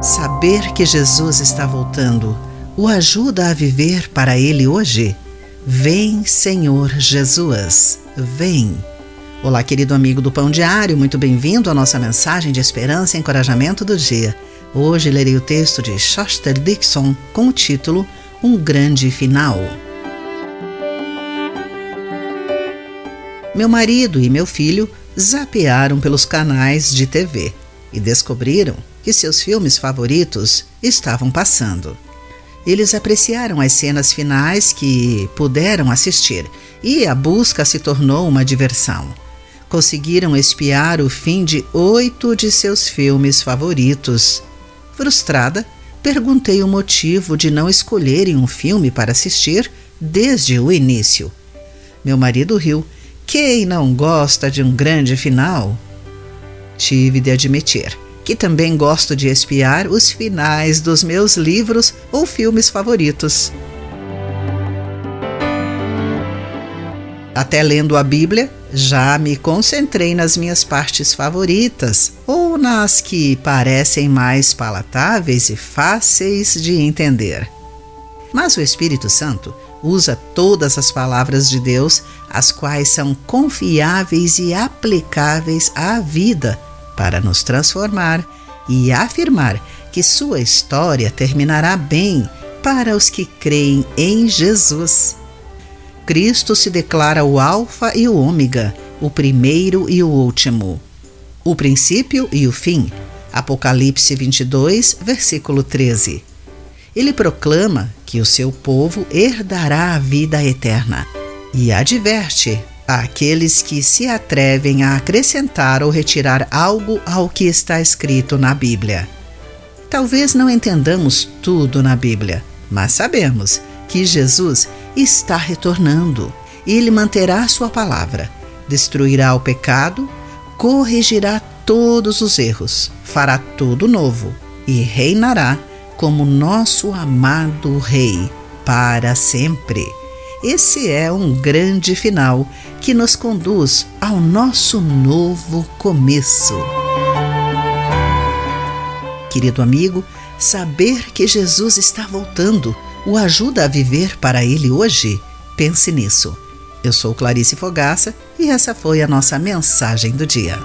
Saber que Jesus está voltando o ajuda a viver para Ele hoje? Vem, Senhor Jesus, vem. Olá, querido amigo do Pão Diário, muito bem-vindo à nossa mensagem de esperança e encorajamento do dia. Hoje lerei o texto de Shoster Dixon com o título Um Grande Final. Meu marido e meu filho zapearam pelos canais de TV e descobriram que seus filmes favoritos estavam passando. Eles apreciaram as cenas finais que puderam assistir e a busca se tornou uma diversão. Conseguiram espiar o fim de oito de seus filmes favoritos. Frustrada, perguntei o motivo de não escolherem um filme para assistir desde o início. Meu marido riu. Quem não gosta de um grande final? Tive de admitir que também gosto de espiar os finais dos meus livros ou filmes favoritos. Até lendo a Bíblia, já me concentrei nas minhas partes favoritas ou nas que parecem mais palatáveis e fáceis de entender. Mas o Espírito Santo usa todas as palavras de Deus, as quais são confiáveis e aplicáveis à vida para nos transformar e afirmar que sua história terminará bem para os que creem em Jesus. Cristo se declara o Alfa e o Ômega, o primeiro e o último, o princípio e o fim. Apocalipse 22, versículo 13. Ele proclama que o seu povo herdará a vida eterna e adverte àqueles que se atrevem a acrescentar ou retirar algo ao que está escrito na Bíblia. Talvez não entendamos tudo na Bíblia, mas sabemos que Jesus está retornando. Ele manterá sua palavra, destruirá o pecado, corrigirá todos os erros, fará tudo novo e reinará como nosso amado Rei para sempre. Esse é um grande final que nos conduz ao nosso novo começo. Querido amigo, saber que Jesus está voltando o ajuda a viver para ele hoje? Pense nisso. Eu sou Clarice Fogaça e essa foi a nossa mensagem do dia.